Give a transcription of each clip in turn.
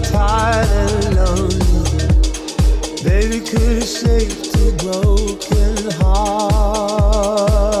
tired and lonely. Baby, could have saved a broken heart.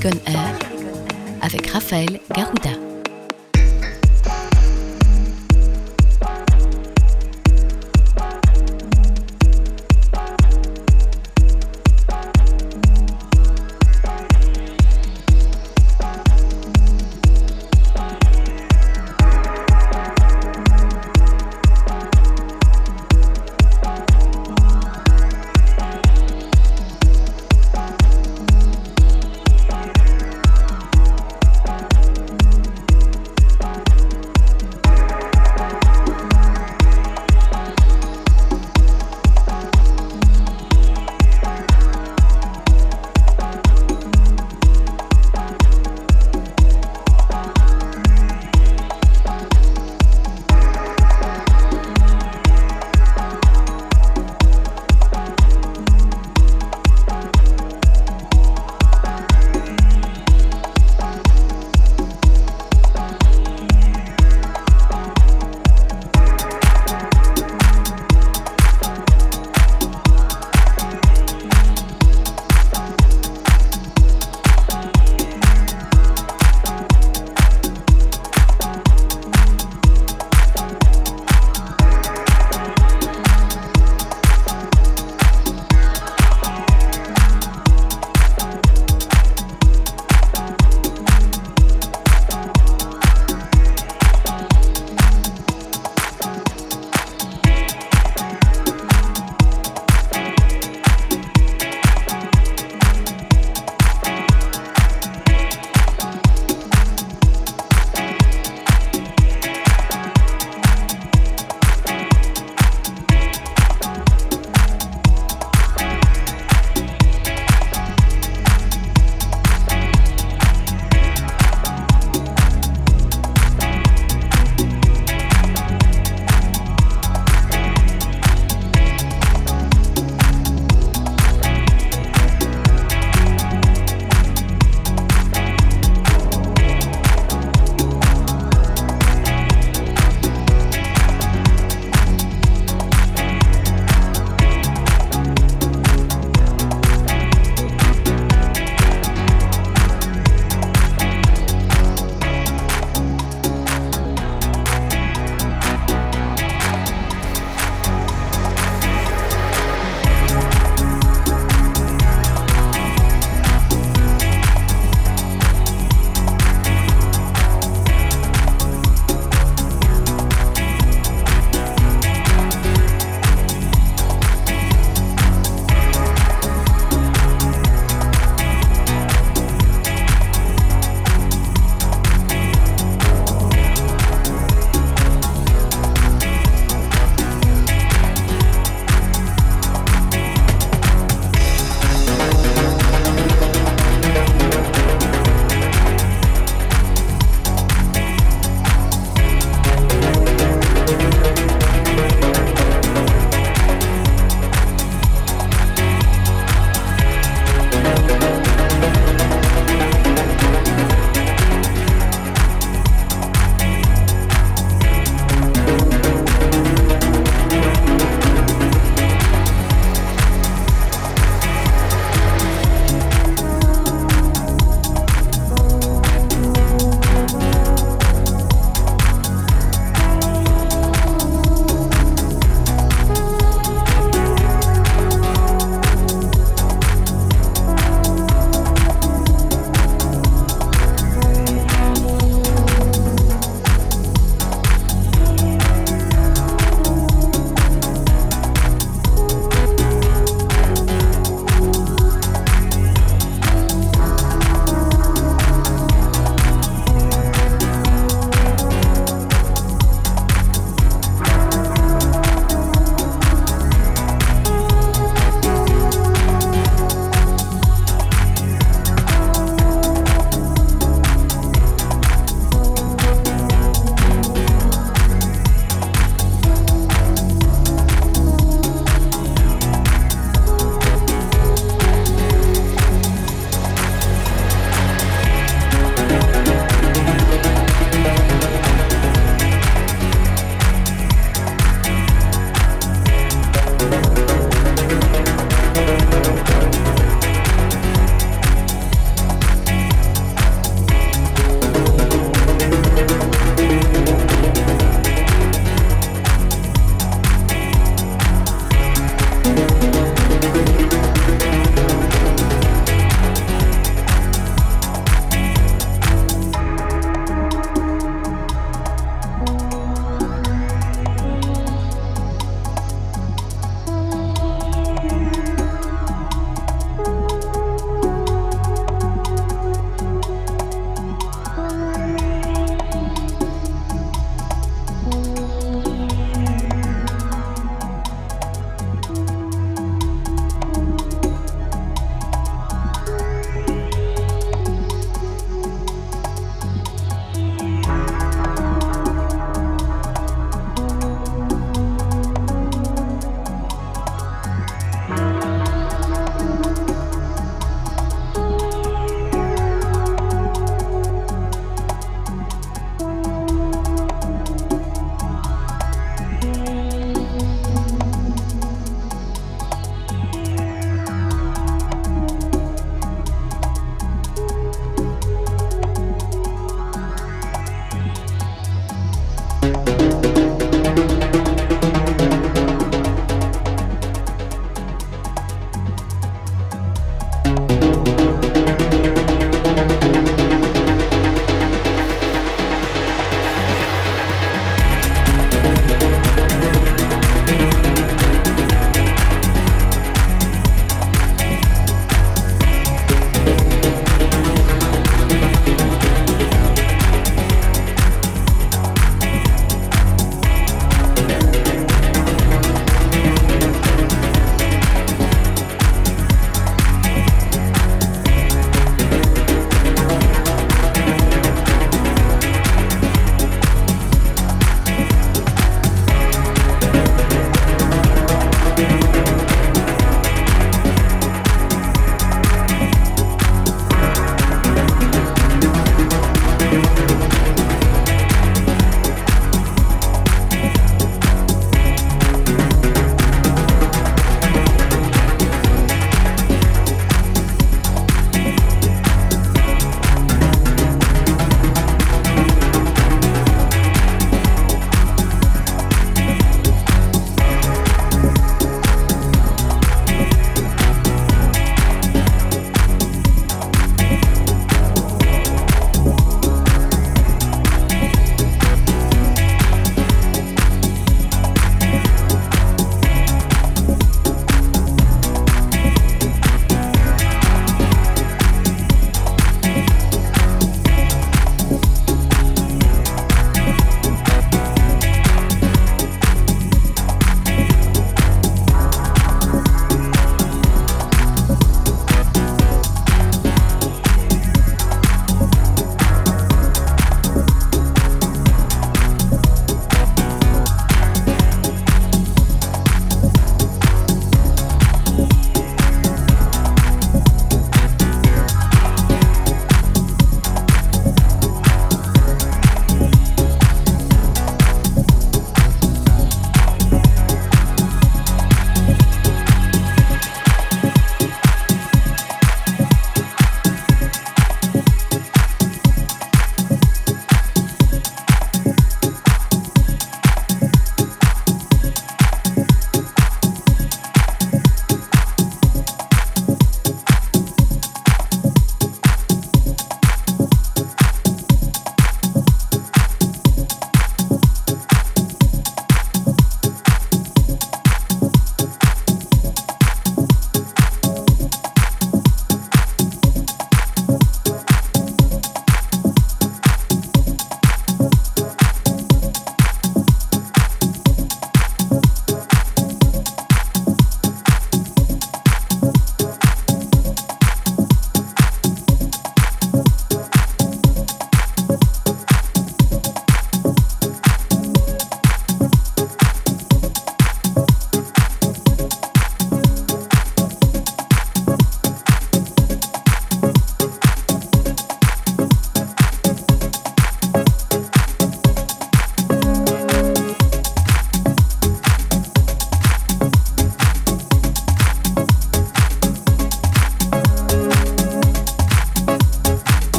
Taken